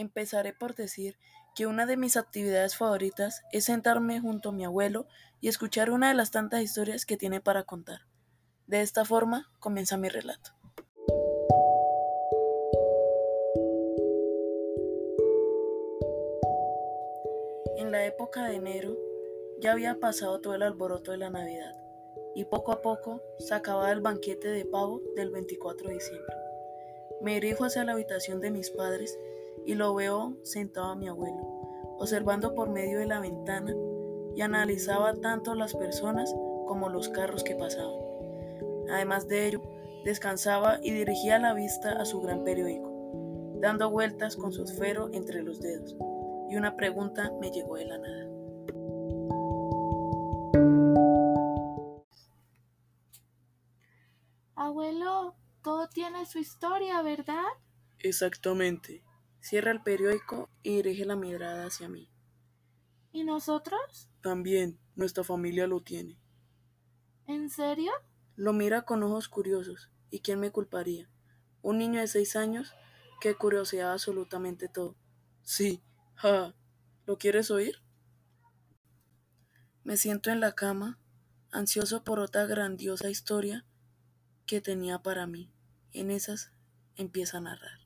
Empezaré por decir que una de mis actividades favoritas es sentarme junto a mi abuelo y escuchar una de las tantas historias que tiene para contar. De esta forma comienza mi relato. En la época de enero ya había pasado todo el alboroto de la Navidad y poco a poco se acababa el banquete de pavo del 24 de diciembre. Me dirijo hacia la habitación de mis padres y lo veo sentado a mi abuelo, observando por medio de la ventana y analizaba tanto las personas como los carros que pasaban. Además de ello, descansaba y dirigía la vista a su gran periódico, dando vueltas con su esfero entre los dedos, y una pregunta me llegó de la nada. Abuelo, todo tiene su historia, ¿verdad? Exactamente. Cierra el periódico y dirige la mirada hacia mí. ¿Y nosotros? También, nuestra familia lo tiene. ¿En serio? Lo mira con ojos curiosos. ¿Y quién me culparía? Un niño de seis años que curioseaba absolutamente todo. Sí, ja. ¿Lo quieres oír? Me siento en la cama, ansioso por otra grandiosa historia que tenía para mí. En esas empieza a narrar.